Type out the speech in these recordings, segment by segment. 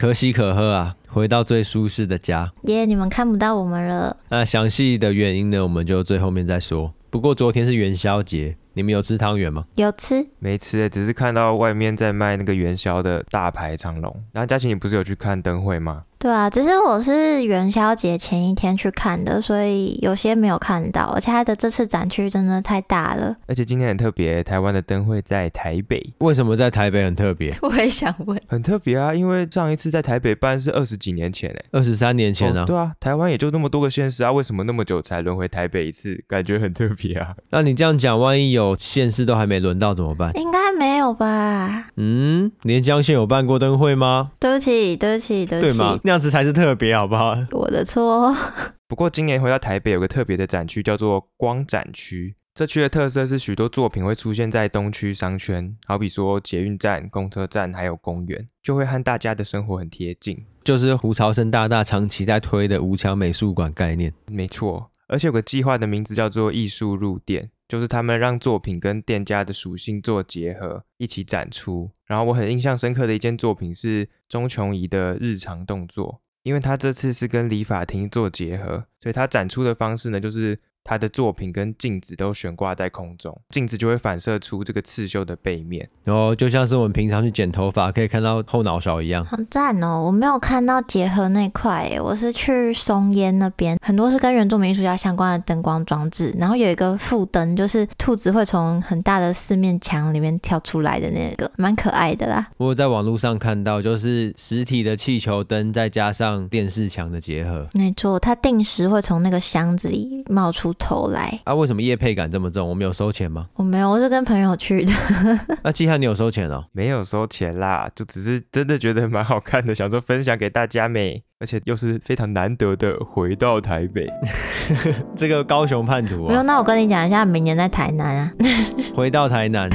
可喜可贺啊，回到最舒适的家。耶，yeah, 你们看不到我们了。那详细的原因呢，我们就最后面再说。不过昨天是元宵节。你们有吃汤圆吗？有吃，没吃诶，只是看到外面在卖那个元宵的大排长龙。然后佳琪，你不是有去看灯会吗？对啊，只是我是元宵节前一天去看的，所以有些没有看到。而且它的这次展区真的太大了，而且今天很特别，台湾的灯会在台北。为什么在台北很特别？我也想问。很特别啊，因为上一次在台北办是二十几年前诶，二十三年前啊。哦，对啊，台湾也就那么多个县市啊，为什么那么久才轮回台北一次？感觉很特别啊。那你这样讲，万一有县市都还没轮到怎么办？应该没有吧？嗯，连江县有办过灯会吗？对不起，对不起，对不起。对吗？那样子才是特别。好不好？我的错。不过今年回到台北，有个特别的展区，叫做光展区。这区的特色是许多作品会出现在东区商圈，好比说捷运站、公车站，还有公园，就会和大家的生活很贴近。就是胡朝生大大长期在推的无墙美术馆概念。没错，而且有个计划的名字叫做艺术入店，就是他们让作品跟店家的属性做结合，一起展出。然后我很印象深刻的一件作品是钟琼怡的日常动作。因为他这次是跟理发厅做结合，所以他展出的方式呢，就是。他的作品跟镜子都悬挂在空中，镜子就会反射出这个刺绣的背面，然后就像是我们平常去剪头发可以看到后脑勺一样，很赞哦！我没有看到结合那块耶，我是去松烟那边，很多是跟原住民艺术家相关的灯光装置，然后有一个副灯，就是兔子会从很大的四面墙里面跳出来的那个，蛮可爱的啦。我有在网络上看到，就是实体的气球灯再加上电视墙的结合，没错，它定时会从那个箱子里冒出头来啊？为什么夜配感这么重？我们有收钱吗？我没有，我是跟朋友去的。那季汉，你有收钱哦？没有收钱啦，就只是真的觉得蛮好看的，想说分享给大家美？而且又是非常难得的回到台北，这个高雄叛徒啊！没有，那我跟你讲一下，明年在台南啊。回到台南。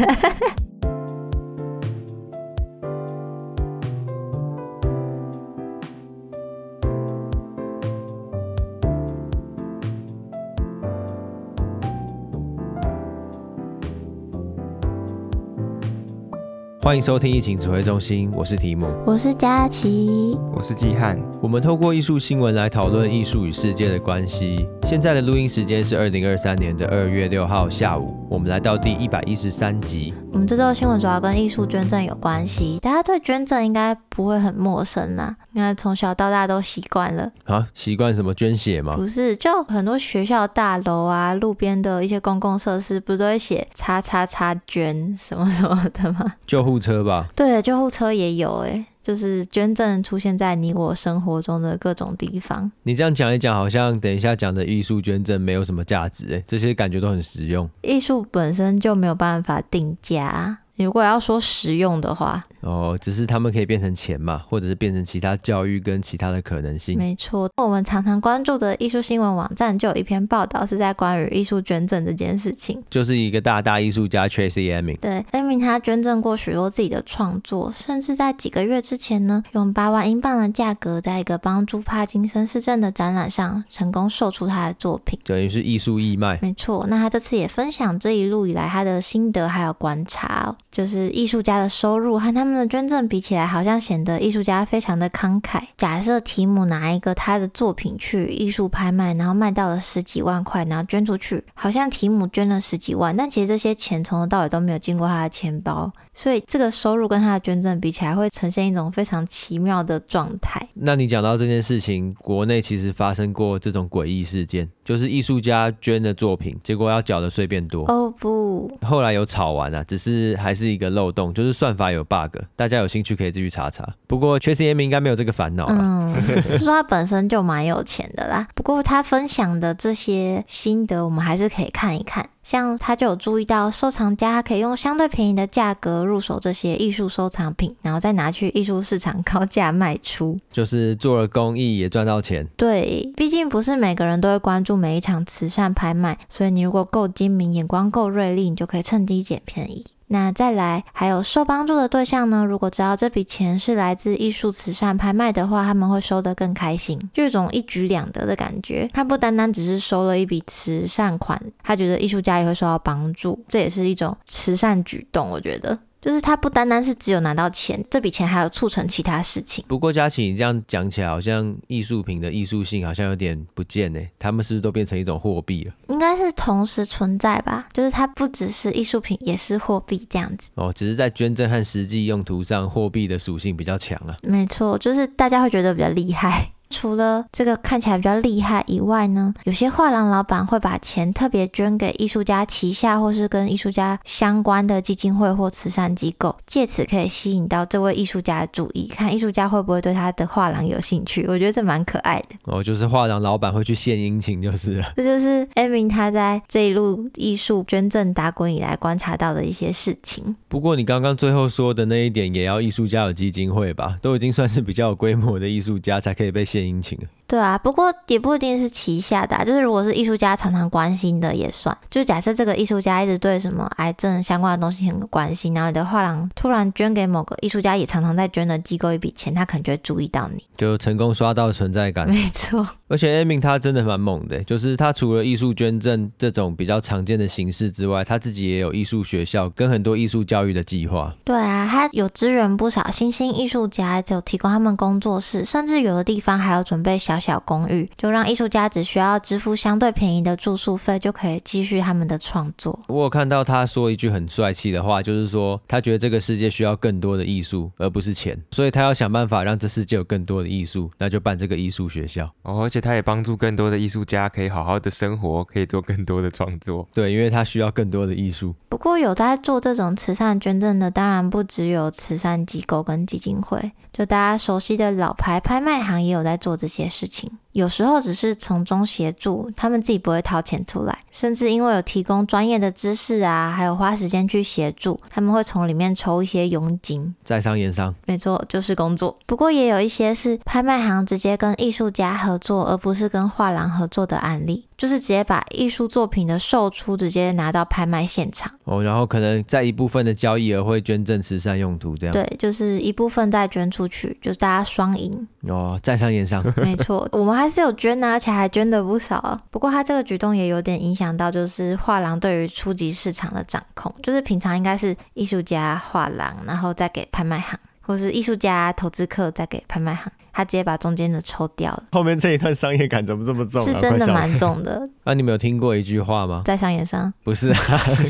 欢迎收听疫情指挥中心，我是提姆，我是佳琪，我是季汉。我们透过艺术新闻来讨论艺术与世界的关系。现在的录音时间是二零二三年的二月六号下午，我们来到第一百一十三集。我们这周新闻主要跟艺术捐赠有关系，大家对捐赠应该不会很陌生啦，因为从小到大都习惯了啊，习惯什么捐血吗？不是，就很多学校大楼啊，路边的一些公共设施，不都会写“叉叉叉捐”什么什么的吗？救护车吧？对，救护车也有哎。就是捐赠出现在你我生活中的各种地方。你这样讲一讲，好像等一下讲的艺术捐赠没有什么价值诶，这些感觉都很实用。艺术本身就没有办法定价。如果要说实用的话，哦，只是他们可以变成钱嘛，或者是变成其他教育跟其他的可能性。没错，我们常常关注的艺术新闻网站就有一篇报道是在关于艺术捐赠这件事情，就是一个大大艺术家 Tracey Emin。对，Emin 他捐赠过许多自己的创作，甚至在几个月之前呢，用八万英镑的价格，在一个帮助帕金森氏症的展览上成功售出他的作品，等于是艺术义卖。没错，那他这次也分享这一路以来他的心得还有观察哦。就是艺术家的收入和他们捐赠比起来，好像显得艺术家非常的慷慨。假设提姆拿一个他的作品去艺术拍卖，然后卖到了十几万块，然后捐出去，好像提姆捐了十几万，但其实这些钱从头到尾都没有经过他的钱包，所以这个收入跟他的捐赠比起来，会呈现一种非常奇妙的状态。那你讲到这件事情，国内其实发生过这种诡异事件，就是艺术家捐的作品，结果要缴的税变多。哦不，后来有吵完啊，只是还是。一个漏洞，就是算法有 bug，大家有兴趣可以自己查查。不过，Tracey Emin 应该没有这个烦恼了。嗯，是说他本身就蛮有钱的啦。不过他分享的这些心得，我们还是可以看一看。像他就有注意到，收藏家可以用相对便宜的价格入手这些艺术收藏品，然后再拿去艺术市场高价卖出，就是做了公益也赚到钱。对，毕竟不是每个人都会关注每一场慈善拍卖，所以你如果够精明，眼光够锐利，你就可以趁机捡便宜。那再来，还有受帮助的对象呢？如果知道这笔钱是来自艺术慈善拍卖的话，他们会收得更开心，就一种一举两得的感觉。他不单单只是收了一笔慈善款，他觉得艺术家也会受到帮助，这也是一种慈善举动。我觉得。就是他不单单是只有拿到钱，这笔钱还有促成其他事情。不过佳琪，你这样讲起来，好像艺术品的艺术性好像有点不见呢。他们是不是都变成一种货币了？应该是同时存在吧，就是它不只是艺术品，也是货币这样子。哦，只是在捐赠和实际用途上，货币的属性比较强啊。没错，就是大家会觉得比较厉害。除了这个看起来比较厉害以外呢，有些画廊老板会把钱特别捐给艺术家旗下或是跟艺术家相关的基金会或慈善机构，借此可以吸引到这位艺术家的注意，看艺术家会不会对他的画廊有兴趣。我觉得这蛮可爱的。哦，就是画廊老板会去献殷勤，就是了。这就是 Emin 他在这一路艺术捐赠打滚以来观察到的一些事情。不过你刚刚最后说的那一点，也要艺术家有基金会吧？都已经算是比较有规模的艺术家才可以被献殷勤。对啊，不过也不一定是旗下的啊，就是如果是艺术家常常关心的也算。就假设这个艺术家一直对什么癌症相关的东西很有关心，然后你的画廊突然捐给某个艺术家也常常在捐的机构一笔钱，他可能就会注意到你，就成功刷到存在感。没错，而且 Emin 他真的蛮猛的，就是他除了艺术捐赠这种比较常见的形式之外，他自己也有艺术学校跟很多艺术教育的计划。对啊，他有支援不少新兴艺术家，就提供他们工作室，甚至有的地方还有准备小小公寓，就让艺术家只需要支付相对便宜的住宿费，就可以继续他们的创作。我有看到他说一句很帅气的话，就是说他觉得这个世界需要更多的艺术，而不是钱，所以他要想办法让这世界有更多的艺术，那就办这个艺术学校。哦，而且他也帮助更多的艺术家可以好好的生活，可以做更多的创作。对，因为他需要更多的艺术。不过有在做这种慈善捐赠的，当然不只有慈善机构跟基金会，就大家熟悉的老牌拍卖行也有在做这些事事情。有时候只是从中协助，他们自己不会掏钱出来，甚至因为有提供专业的知识啊，还有花时间去协助，他们会从里面抽一些佣金，在商言商，没错，就是工作。不过也有一些是拍卖行直接跟艺术家合作，而不是跟画廊合作的案例。就是直接把艺术作品的售出直接拿到拍卖现场。哦，然后可能在一部分的交易额会捐赠慈善用途，这样。对，就是一部分再捐出去，就是大家双赢。哦，在商言商，没错，我们还是有捐啊，而且还捐的不少。不过他这个举动也有点影响到，就是画廊对于初级市场的掌控，就是平常应该是艺术家画廊，然后再给拍卖行，或是艺术家投资客再给拍卖行。他直接把中间的抽掉了。后面这一段商业感怎么这么重啊？是真的蛮重的。啊，你们有听过一句话吗？在商言商？不是啊，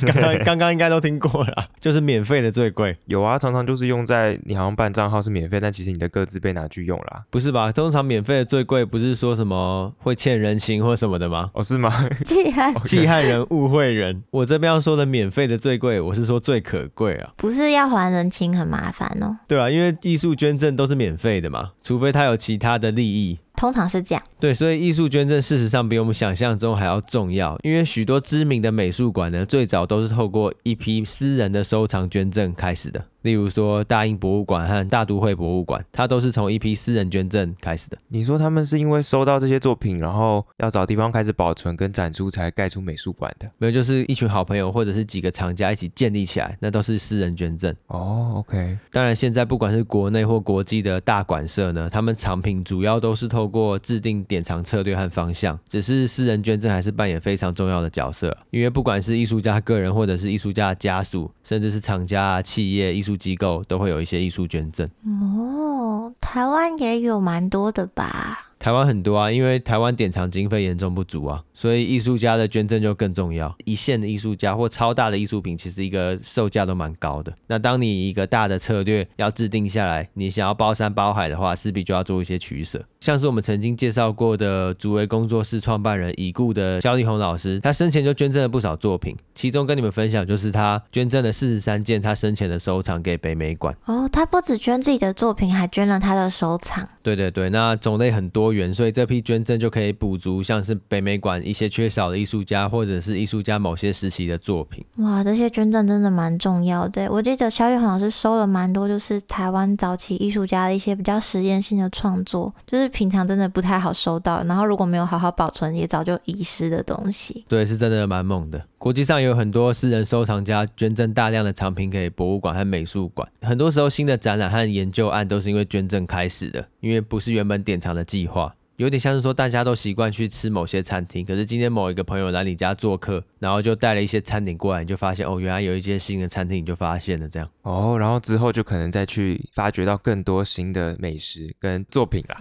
刚刚 刚刚应该都听过了，就是免费的最贵。有啊，常常就是用在你好像办账号是免费，但其实你的个资被拿去用了。不是吧？通常免费的最贵不是说什么会欠人情或什么的吗？哦，是吗？记恨 记恨人误会人。我这边要说的免费的最贵，我是说最可贵啊。不是要还人情很麻烦哦。对啊，因为艺术捐赠都是免费的嘛，除非他有其他的。利益通常是这样，对，所以艺术捐赠事实上比我们想象中还要重要，因为许多知名的美术馆呢，最早都是透过一批私人的收藏捐赠开始的。例如说，大英博物馆和大都会博物馆，它都是从一批私人捐赠开始的。你说他们是因为收到这些作品，然后要找地方开始保存跟展出，才盖出美术馆的？没有，就是一群好朋友或者是几个藏家一起建立起来，那都是私人捐赠。哦，OK。当然，现在不管是国内或国际的大馆舍呢，他们藏品主要都是透透过制定典藏策略和方向，只是私人捐赠还是扮演非常重要的角色。因为不管是艺术家个人，或者是艺术家家属，甚至是厂家、企业、艺术机构都会有一些艺术捐赠哦，台湾也有蛮多的吧。台湾很多啊，因为台湾典藏经费严重不足啊，所以艺术家的捐赠就更重要。一线的艺术家或超大的艺术品，其实一个售价都蛮高的。那当你一个大的策略要制定下来，你想要包山包海的话，势必就要做一些取舍。像是我们曾经介绍过的竹围工作室创办人已故的萧立红老师，他生前就捐赠了不少作品，其中跟你们分享就是他捐赠了四十三件他生前的收藏给北美馆。哦，他不只捐自己的作品，还捐了他的收藏。对对对，那种类很多元，所以这批捐赠就可以补足像是北美馆一些缺少的艺术家，或者是艺术家某些时期的作品。哇，这些捐赠真的蛮重要的。我记得萧玉恒老师收了蛮多，就是台湾早期艺术家的一些比较实验性的创作，就是平常真的不太好收到，然后如果没有好好保存，也早就遗失的东西。对，是真的蛮猛的。国际上有很多私人收藏家捐赠大量的藏品给博物馆和美术馆，很多时候新的展览和研究案都是因为捐赠开始的，因为不是原本典藏的计划。有点像是说大家都习惯去吃某些餐厅，可是今天某一个朋友来你家做客，然后就带了一些餐点过来，你就发现哦，原来有一些新的餐厅，你就发现了这样。哦，然后之后就可能再去发掘到更多新的美食跟作品啦。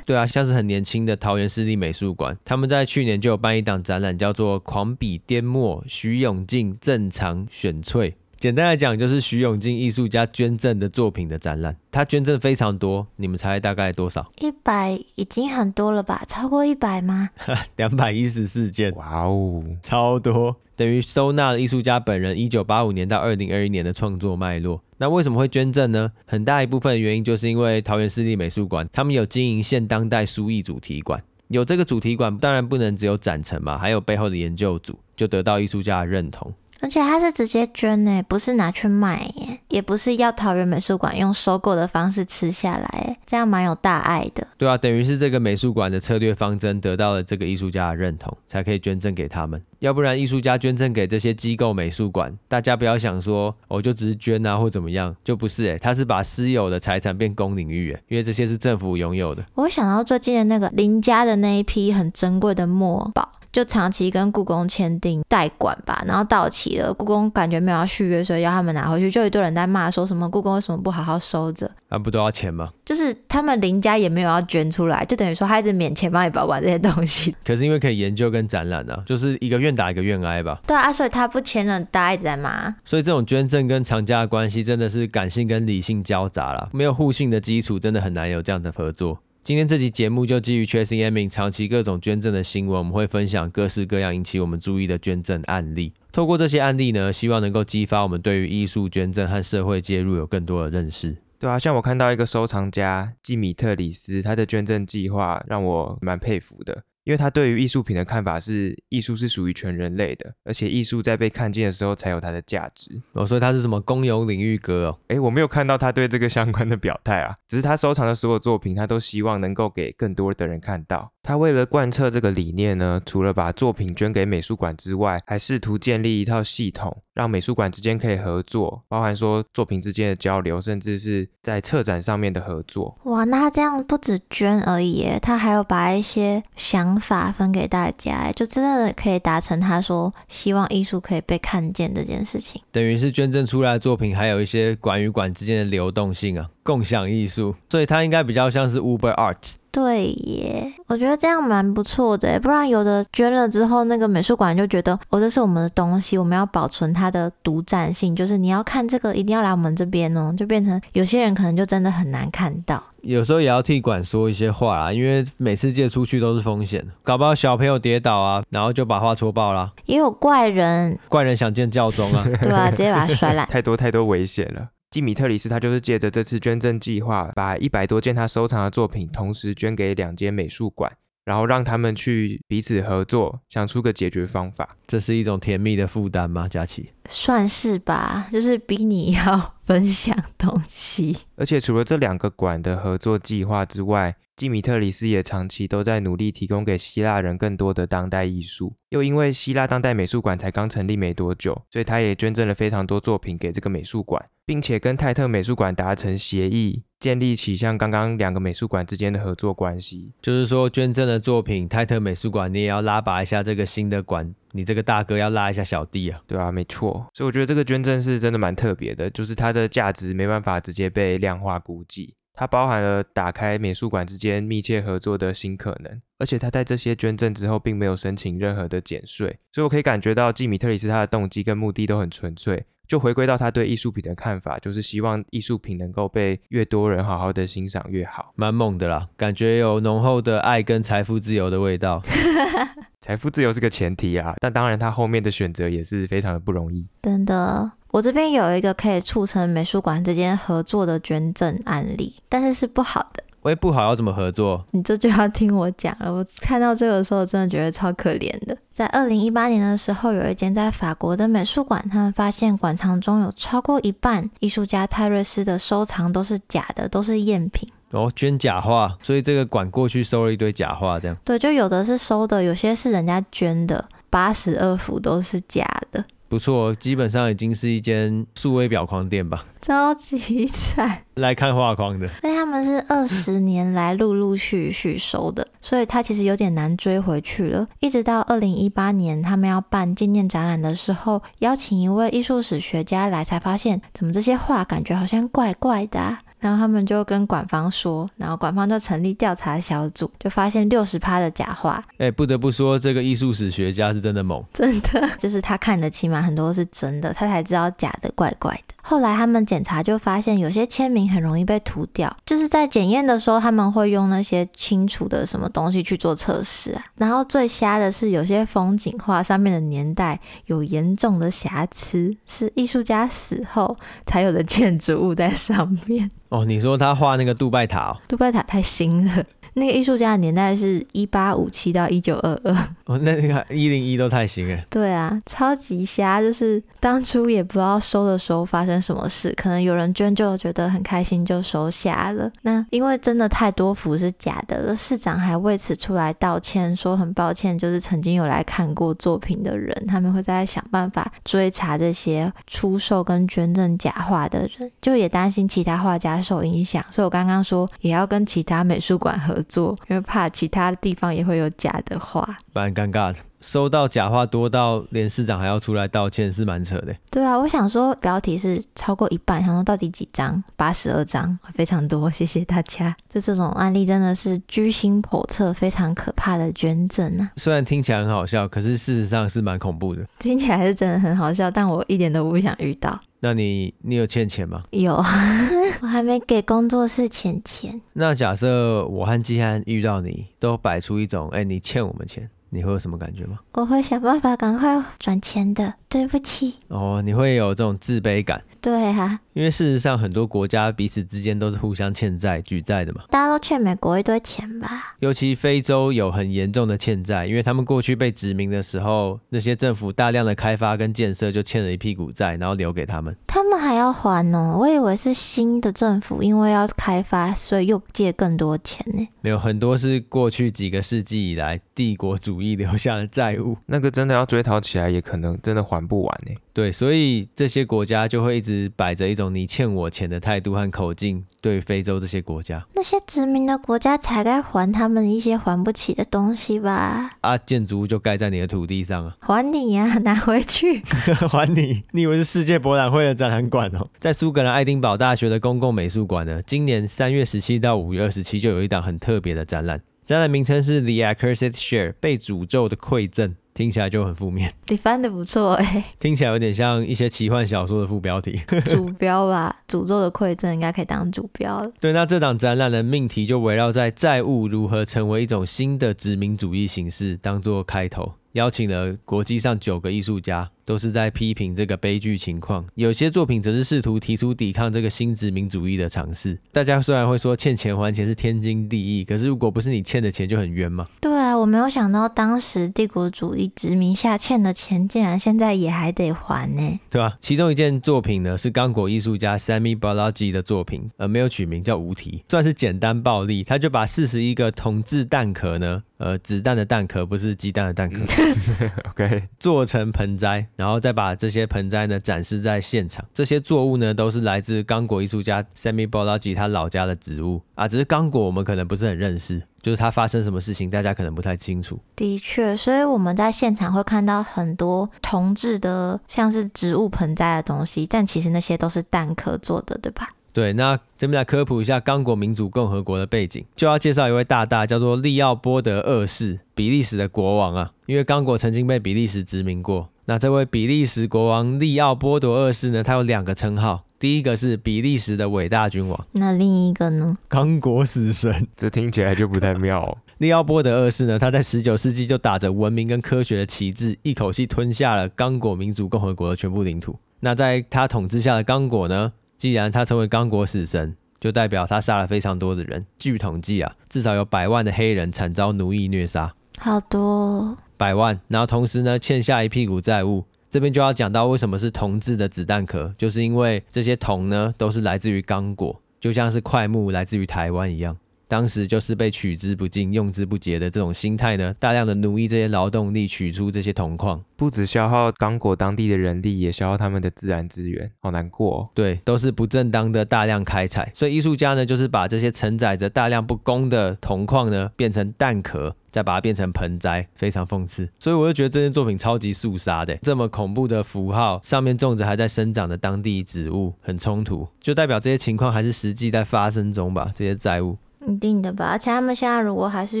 对啊，像是很年轻的桃园市立美术馆，他们在去年就有办一档展览，叫做《狂笔颠墨：徐永进正常选萃》。简单来讲，就是徐永进艺术家捐赠的作品的展览。他捐赠非常多，你们猜大概多少？一百已经很多了吧？超过一百吗？两百一十四件。哇哦，超多，等于收纳了艺术家本人一九八五年到二零二一年的创作脉络。那为什么会捐赠呢？很大一部分的原因就是因为桃园市立美术馆，他们有经营现当代书艺主题馆，有这个主题馆，当然不能只有展陈嘛，还有背后的研究组，就得到艺术家的认同。而且他是直接捐呢，不是拿去卖耶，也不是要桃园美术馆用收购的方式吃下来，这样蛮有大爱的。对啊，等于是这个美术馆的策略方针得到了这个艺术家的认同，才可以捐赠给他们。要不然艺术家捐赠给这些机构美术馆，大家不要想说我、哦、就只是捐啊或怎么样，就不是诶，他是把私有的财产变公领域诶，因为这些是政府拥有的。我想到最近的那个林家的那一批很珍贵的墨宝。就长期跟故宫签订代管吧，然后到期了，故宫感觉没有要续约，所以要他们拿回去，就一堆人在骂，说什么故宫为什么不好好收着？那、啊、不都要钱吗？就是他们林家也没有要捐出来，就等于说他一直免钱帮你保管这些东西。可是因为可以研究跟展览啊，就是一个愿打一个愿挨吧。对啊，所以他不签了，大家一直在骂。所以这种捐赠跟藏家的关系真的是感性跟理性交杂了，没有互信的基础，真的很难有这样的合作。今天这期节目就基于 Tracing Emin 长期各种捐赠的新闻，我们会分享各式各样引起我们注意的捐赠案例。透过这些案例呢，希望能够激发我们对于艺术捐赠和社会介入有更多的认识。对啊，像我看到一个收藏家季米特里斯，他的捐赠计划让我蛮佩服的。因为他对于艺术品的看法是，艺术是属于全人类的，而且艺术在被看见的时候才有它的价值。哦，所以他是什么公有领域哥哦？诶，我没有看到他对这个相关的表态啊，只是他收藏的所有作品，他都希望能够给更多的人看到。他为了贯彻这个理念呢，除了把作品捐给美术馆之外，还试图建立一套系统，让美术馆之间可以合作，包含说作品之间的交流，甚至是在策展上面的合作。哇，那他这样不止捐而已，他还有把一些想法分给大家，就真的可以达成他说希望艺术可以被看见这件事情。等于是捐赠出来的作品，还有一些馆与馆之间的流动性啊，共享艺术，所以它应该比较像是 Uber Art。对耶，我觉得这样蛮不错的，不然有的捐了之后，那个美术馆就觉得哦，这是我们的东西，我们要保存它的独占性，就是你要看这个一定要来我们这边哦，就变成有些人可能就真的很难看到。有时候也要替馆说一些话啊，因为每次借出去都是风险，搞不好小朋友跌倒啊，然后就把画戳爆了。也有怪人，怪人想见教宗啊，对啊，直接把它摔烂，太多太多危险了。基米特里斯他就是借着这次捐赠计划，把一百多件他收藏的作品同时捐给两间美术馆，然后让他们去彼此合作，想出个解决方法。这是一种甜蜜的负担吗？佳琪？算是吧，就是比你要 分享东西。而且除了这两个馆的合作计划之外，基米特里斯也长期都在努力提供给希腊人更多的当代艺术。又因为希腊当代美术馆才刚成立没多久，所以他也捐赠了非常多作品给这个美术馆，并且跟泰特美术馆达成协议，建立起像刚刚两个美术馆之间的合作关系。就是说，捐赠的作品，泰特美术馆你也要拉拔一下这个新的馆。你这个大哥要拉一下小弟啊，对啊，没错，所以我觉得这个捐赠是真的蛮特别的，就是它的价值没办法直接被量化估计，它包含了打开美术馆之间密切合作的新可能，而且他在这些捐赠之后并没有申请任何的减税，所以我可以感觉到季米特里斯他的动机跟目的都很纯粹。就回归到他对艺术品的看法，就是希望艺术品能够被越多人好好的欣赏越好，蛮猛的啦，感觉有浓厚的爱跟财富自由的味道。财富自由是个前提啊，但当然他后面的选择也是非常的不容易。真的，我这边有一个可以促成美术馆之间合作的捐赠案例，但是是不好的。喂，不好要怎么合作？你这就要听我讲了。我看到这个的时候，真的觉得超可怜的。在二零一八年的时候，有一间在法国的美术馆，他们发现馆藏中有超过一半艺术家泰瑞斯的收藏都是假的，都是赝品。哦，捐假画，所以这个馆过去收了一堆假画，这样。对，就有的是收的，有些是人家捐的，八十二幅都是假的。不错，基本上已经是一间数位表框店吧，超级惨。来看画框的，所以他们是二十年来陆陆续续收的，所以他其实有点难追回去了。一直到二零一八年，他们要办纪念展览的时候，邀请一位艺术史学家来，才发现怎么这些画感觉好像怪怪的啊。然后他们就跟馆方说，然后馆方就成立调查小组，就发现六十趴的假画。哎，不得不说，这个艺术史学家是真的猛，真的，就是他看得起码很多是真的，他才知道假的怪怪的。后来他们检查就发现，有些签名很容易被涂掉，就是在检验的时候，他们会用那些清除的什么东西去做测试啊。然后最瞎的是，有些风景画上面的年代有严重的瑕疵，是艺术家死后才有的建筑物在上面。哦，你说他画那个杜拜塔哦？杜拜塔太新了。那个艺术家的年代是一八五七到一九二二，哦，那那个一零一都太新了。对啊，超级瞎，就是当初也不知道收的时候发生什么事，可能有人捐就觉得很开心就收下了。那因为真的太多幅是假的了，市长还为此出来道歉，说很抱歉，就是曾经有来看过作品的人，他们会再想办法追查这些出售跟捐赠假画的人，就也担心其他画家受影响，所以我刚刚说也要跟其他美术馆合。做，因为怕其他的地方也会有假的话，蛮尴尬的。收到假话多到连市长还要出来道歉，是蛮扯的。对啊，我想说标题是超过一半，想说到底几张？八十二张，非常多。谢谢大家。就这种案例真的是居心叵测，非常可怕的捐赠啊！虽然听起来很好笑，可是事实上是蛮恐怖的。听起来是真的很好笑，但我一点都不想遇到。那你你有欠钱吗？有，我还没给工作室钱钱。那假设我和季汉遇到你，都摆出一种，哎、欸，你欠我们钱。你会有什么感觉吗？我会想办法赶快转钱的，对不起。哦，你会有这种自卑感。对啊，因为事实上很多国家彼此之间都是互相欠债、举债的嘛。大家都欠美国一堆钱吧？尤其非洲有很严重的欠债，因为他们过去被殖民的时候，那些政府大量的开发跟建设就欠了一屁股债，然后留给他们。他们还要还哦？我以为是新的政府因为要开发，所以又借更多钱呢。没有，很多是过去几个世纪以来帝国主义留下的债务，那个真的要追讨起来，也可能真的还不完呢。对，所以这些国家就会一直摆着一种你欠我钱的态度和口径，对非洲这些国家。那些殖民的国家才该还他们一些还不起的东西吧？啊，建筑物就盖在你的土地上啊！还你呀，拿回去！还你？你以为是世界博览会的展览馆哦？在苏格兰爱丁堡大学的公共美术馆呢，今年三月十七到五月二十七就有一档很特别的展览，展览名称是 The Accursed Share，被诅咒的馈赠。听起来就很负面。你翻的不错哎、欸，听起来有点像一些奇幻小说的副标题。主标吧，诅咒的馈赠应该可以当主标。对，那这档展览的命题就围绕在债务如何成为一种新的殖民主义形式，当做开头，邀请了国际上九个艺术家。都是在批评这个悲剧情况，有些作品则是试图提出抵抗这个新殖民主义的尝试。大家虽然会说欠钱还钱是天经地义，可是如果不是你欠的钱就很冤嘛。对啊，我没有想到当时帝国主义殖民下欠的钱，竟然现在也还得还呢。对吧？其中一件作品呢是刚果艺术家 Samy Balaji 的作品，而，没有取名叫无题，算是简单暴力。他就把四十一个铜制蛋壳呢，呃，子弹的弹壳不是鸡蛋的蛋壳，OK，做成盆栽。然后再把这些盆栽呢展示在现场，这些作物呢都是来自刚果艺术家 Samy Balaji 他老家的植物啊，只是刚果我们可能不是很认识，就是他发生什么事情，大家可能不太清楚。的确，所以我们在现场会看到很多铜制的像是植物盆栽的东西，但其实那些都是蛋壳做的，对吧？对，那这边来科普一下刚果民主共和国的背景，就要介绍一位大大，叫做利奥波德二世，比利时的国王啊，因为刚果曾经被比利时殖民过。那这位比利时国王利奥波德二世呢，他有两个称号，第一个是比利时的伟大君王，那另一个呢？刚果死神，这听起来就不太妙哦。利奥波德二世呢，他在十九世纪就打着文明跟科学的旗帜，一口气吞下了刚果民主共和国的全部领土。那在他统治下的刚果呢，既然他成为刚果死神，就代表他杀了非常多的人。据统计啊，至少有百万的黑人惨遭奴役虐杀，好多。百万，然后同时呢，欠下一屁股债务。这边就要讲到为什么是铜制的子弹壳，就是因为这些铜呢都是来自于刚果，就像是块木来自于台湾一样。当时就是被取之不尽、用之不竭的这种心态呢，大量的奴役这些劳动力，取出这些铜矿，不止消耗刚果当地的人力，也消耗他们的自然资源，好难过哦。对，都是不正当的大量开采，所以艺术家呢，就是把这些承载着大量不公的铜矿呢，变成蛋壳。再把它变成盆栽，非常讽刺。所以我就觉得这件作品超级肃杀的，这么恐怖的符号上面种着还在生长的当地植物，很冲突，就代表这些情况还是实际在发生中吧？这些债务，一定的吧？而且他们现在如果还是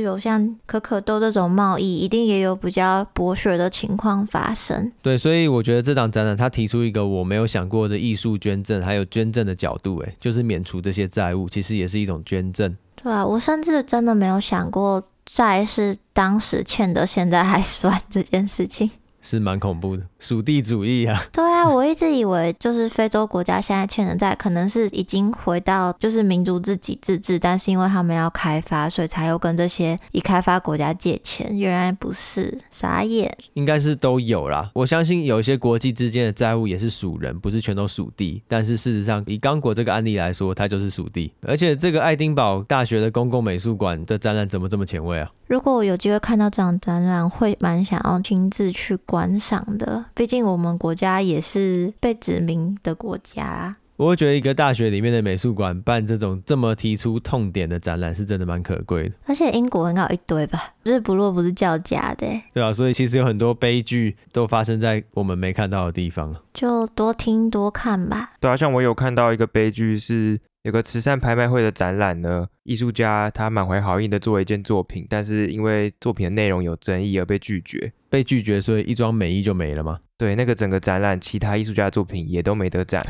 有像可可豆这种贸易，一定也有比较剥削的情况发生。对，所以我觉得这档展览他提出一个我没有想过的艺术捐赠，还有捐赠的角度，哎，就是免除这些债务，其实也是一种捐赠。对啊，我甚至真的没有想过。债是当时欠的，现在还算这件事情。是蛮恐怖的，属地主义啊。对啊，我一直以为就是非洲国家现在欠的债，可能是已经回到就是民族自己自治，但是因为他们要开发，所以才又跟这些已开发国家借钱。原来不是，傻眼。应该是都有啦。我相信有一些国际之间的债务也是属人，不是全都属地。但是事实上，以刚果这个案例来说，它就是属地。而且这个爱丁堡大学的公共美术馆的展览怎么这么前卫啊？如果我有机会看到这场展览，会蛮想要亲自去观赏的。毕竟我们国家也是被殖民的国家。我会觉得一个大学里面的美术馆办这种这么提出痛点的展览，是真的蛮可贵的。而且英国很好一堆吧，日不落不是叫假的。对啊，所以其实有很多悲剧都发生在我们没看到的地方。就多听多看吧。对啊，像我有看到一个悲剧是。有个慈善拍卖会的展览呢，艺术家他满怀好意的做了一件作品，但是因为作品的内容有争议而被拒绝。被拒绝，所以一桩美意就没了吗？对，那个整个展览，其他艺术家的作品也都没得展。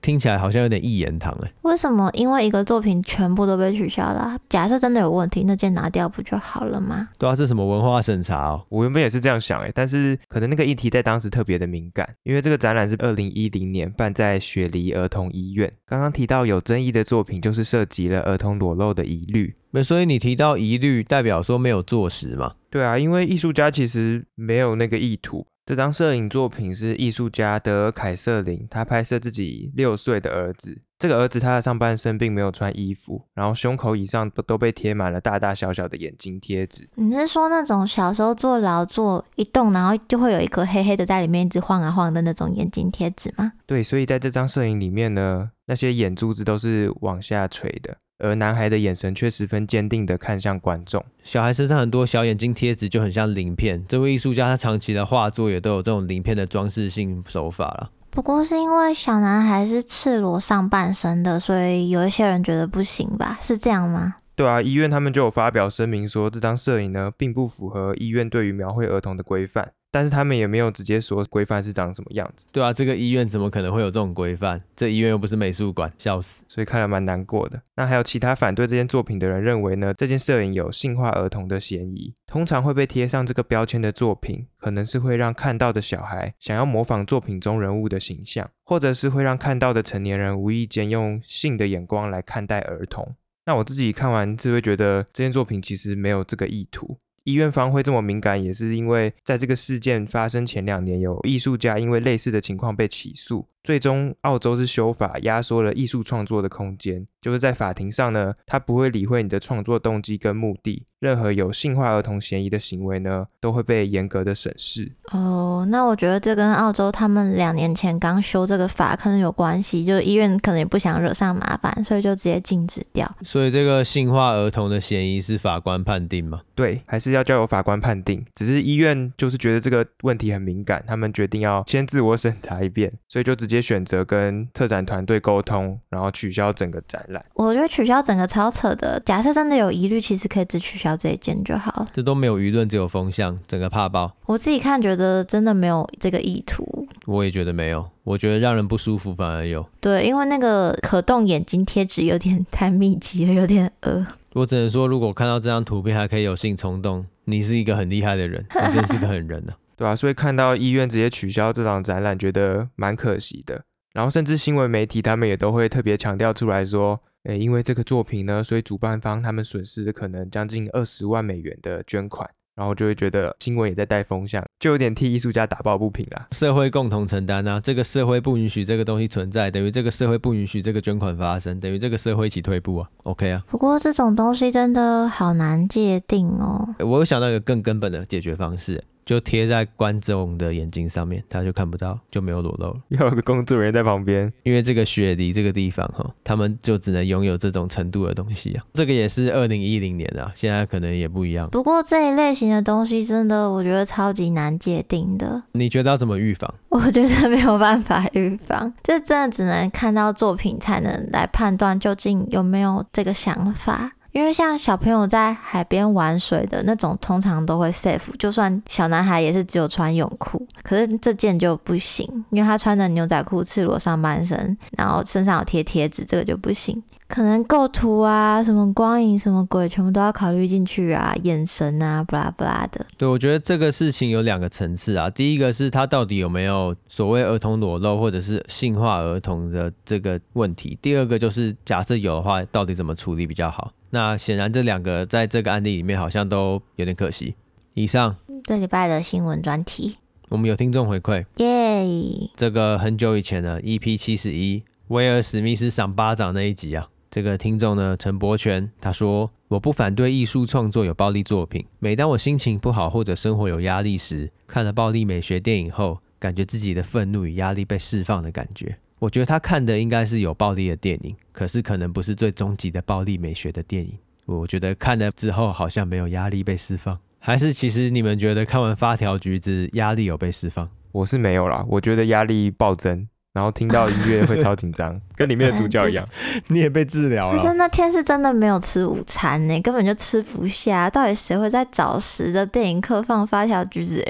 听起来好像有点一言堂哎。为什么？因为一个作品全部都被取消了？假设真的有问题，那件拿掉不就好了吗？对啊，是什么文化审查哦？我原本也是这样想哎，但是可能那个议题在当时特别的敏感，因为这个展览是二零一零年办在雪梨儿童医院。刚刚提到有争议的作品，就是涉及了儿童裸露的疑虑。那所以你提到疑虑，代表说没有坐实嘛？对啊，因为艺术家其实没有那个意图。这张摄影作品是艺术家德尔凯瑟琳，他拍摄自己六岁的儿子。这个儿子他的上半身并没有穿衣服，然后胸口以上都都被贴满了大大小小的眼睛贴纸。你是说那种小时候坐劳作一动，然后就会有一颗黑黑的在里面一直晃啊晃的那种眼睛贴纸吗？对，所以在这张摄影里面呢，那些眼珠子都是往下垂的。而男孩的眼神却十分坚定地看向观众。小孩身上很多小眼睛贴纸就很像鳞片。这位艺术家他长期的画作也都有这种鳞片的装饰性手法了。不过是因为小男孩是赤裸上半身的，所以有一些人觉得不行吧？是这样吗？对啊，医院他们就有发表声明说，这张摄影呢并不符合医院对于描绘儿童的规范。但是他们也没有直接说规范是长什么样子。对啊，这个医院怎么可能会有这种规范？这医院又不是美术馆，笑死！所以看了蛮难过的。那还有其他反对这件作品的人认为呢？这件摄影有性化儿童的嫌疑。通常会被贴上这个标签的作品，可能是会让看到的小孩想要模仿作品中人物的形象，或者是会让看到的成年人无意间用性的眼光来看待儿童。那我自己看完只会觉得这件作品其实没有这个意图。医院方会这么敏感，也是因为在这个事件发生前两年，有艺术家因为类似的情况被起诉。最终，澳洲是修法压缩了艺术创作的空间，就是在法庭上呢，他不会理会你的创作动机跟目的，任何有性化儿童嫌疑的行为呢，都会被严格的审视。哦，那我觉得这跟澳洲他们两年前刚修这个法可能有关系，就医院可能也不想惹上麻烦，所以就直接禁止掉。所以这个性化儿童的嫌疑是法官判定吗？对，还是要交由法官判定。只是医院就是觉得这个问题很敏感，他们决定要先自我审查一遍，所以就直接。选择跟特展团队沟通，然后取消整个展览。我觉得取消整个超扯的。假设真的有疑虑，其实可以只取消这一件就好。这都没有舆论，只有风向，整个怕爆。我自己看觉得真的没有这个意图。我也觉得没有，我觉得让人不舒服反而有。对，因为那个可动眼睛贴纸有点太密集了，有点呃。我只能说，如果看到这张图片还可以有性冲动，你是一个很厉害的人，你真是个狠人呢、啊。对啊，所以看到医院直接取消这场展览，觉得蛮可惜的。然后甚至新闻媒体他们也都会特别强调出来说，诶，因为这个作品呢，所以主办方他们损失可能将近二十万美元的捐款。然后就会觉得新闻也在带风向，就有点替艺术家打抱不平啦。社会共同承担啊，这个社会不允许这个东西存在，等于这个社会不允许这个捐款发生，等于这个社会一起退步啊。OK 啊。不过这种东西真的好难界定哦。我有想到一个更根本的解决方式。就贴在观众的眼睛上面，他就看不到，就没有裸露了。要有个工作人员在旁边，因为这个雪梨这个地方哈，他们就只能拥有这种程度的东西啊。这个也是二零一零年啊，现在可能也不一样。不过这一类型的东西真的，我觉得超级难界定的。你觉得要怎么预防？我觉得没有办法预防，这真的只能看到作品才能来判断究竟有没有这个想法。因为像小朋友在海边玩水的那种，通常都会 safe。就算小男孩也是只有穿泳裤，可是这件就不行，因为他穿着牛仔裤，赤裸上半身，然后身上有贴贴纸，这个就不行。可能构图啊，什么光影，什么鬼，全部都要考虑进去啊，眼神啊，布拉布拉的。对，我觉得这个事情有两个层次啊。第一个是他到底有没有所谓儿童裸露或者是性化儿童的这个问题。第二个就是假设有的话，到底怎么处理比较好？那显然这两个在这个案例里面好像都有点可惜。以上这礼拜的新闻专题，我们有听众回馈，耶这个很久以前的 EP 七十一，威尔史密斯赏巴掌那一集啊。这个听众呢，陈柏权他说：“我不反对艺术创作有暴力作品，每当我心情不好或者生活有压力时，看了暴力美学电影后，感觉自己的愤怒与压力被释放的感觉。”我觉得他看的应该是有暴力的电影，可是可能不是最终极的暴力美学的电影。我觉得看了之后好像没有压力被释放，还是其实你们觉得看完《发条橘子》压力有被释放？我是没有啦，我觉得压力暴增，然后听到音乐会超紧张，跟里面的主角一样。你也被治疗了。可是那天是真的没有吃午餐呢，根本就吃不下。到底谁会在早时的电影课放《发条橘子》？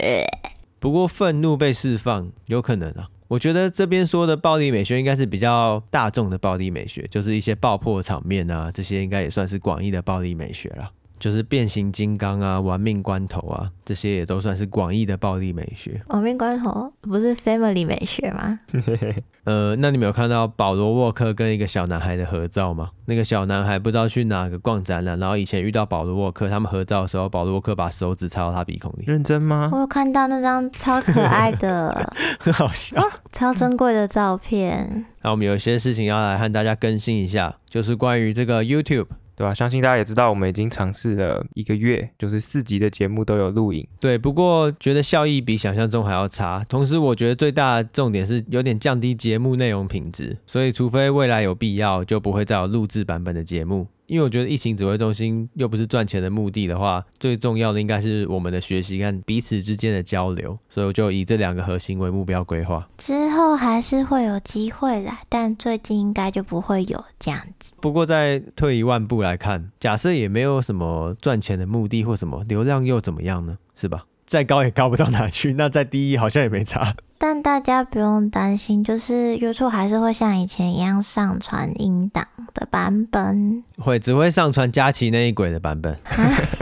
不过愤怒被释放有可能啊。我觉得这边说的暴力美学应该是比较大众的暴力美学，就是一些爆破场面啊，这些应该也算是广义的暴力美学了。就是变形金刚啊，玩命关头啊，这些也都算是广义的暴力美学。玩命关头不是 family 美学吗？呃，那你们有看到保罗沃克跟一个小男孩的合照吗？那个小男孩不知道去哪个逛展览，然后以前遇到保罗沃克，他们合照的时候，保罗沃克把手指插到他鼻孔里。认真吗？我有看到那张超可爱的，很好笑，超珍贵的照片。那我们有些事情要来和大家更新一下，就是关于这个 YouTube。对吧、啊？相信大家也知道，我们已经尝试了一个月，就是四集的节目都有录影。对，不过觉得效益比想象中还要差。同时，我觉得最大的重点是有点降低节目内容品质。所以，除非未来有必要，就不会再有录制版本的节目。因为我觉得疫情指挥中心又不是赚钱的目的的话，最重要的应该是我们的学习跟彼此之间的交流，所以我就以这两个核心为目标规划。之后还是会有机会啦，但最近应该就不会有这样子。不过再退一万步来看，假设也没有什么赚钱的目的或什么，流量又怎么样呢？是吧？再高也高不到哪去，那再低好像也没差。但大家不用担心，就是 YouTube 还是会像以前一样上传音档的版本，会只会上传佳琪那一轨的版本，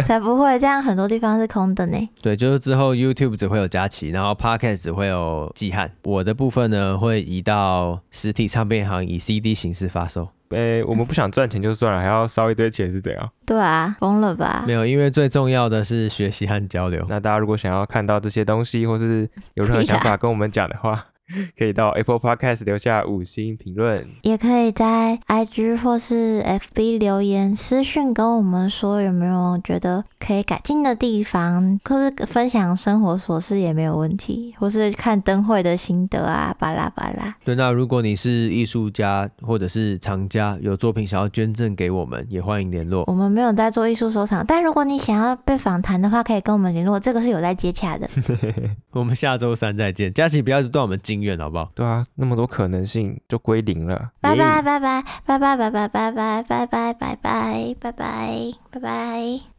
才不会这样，很多地方是空的呢。对，就是之后 YouTube 只会有佳琪，然后 Podcast 只会有季汉，我的部分呢会移到实体唱片行以 CD 形式发售。诶、欸，我们不想赚钱就算了，还要烧一堆钱是怎样？对啊，疯了吧？没有，因为最重要的是学习和交流。那大家如果想要看到这些东西，或是有任何想法跟我们讲的话。可以到 Apple Podcast 留下五星评论，也可以在 IG 或是 FB 留言私讯跟我们说有没有觉得可以改进的地方，或是分享生活琐事也没有问题，或是看灯会的心得啊，巴拉巴拉。对，那如果你是艺术家或者是藏家，有作品想要捐赠给我们，也欢迎联络。我们没有在做艺术收藏，但如果你想要被访谈的话，可以跟我们联络，这个是有在接洽的。我们下周三再见，佳琪不要一直断我们经验好不好？对啊，那么多可能性就归零了。拜拜拜拜拜拜拜拜拜拜拜拜拜拜拜拜拜。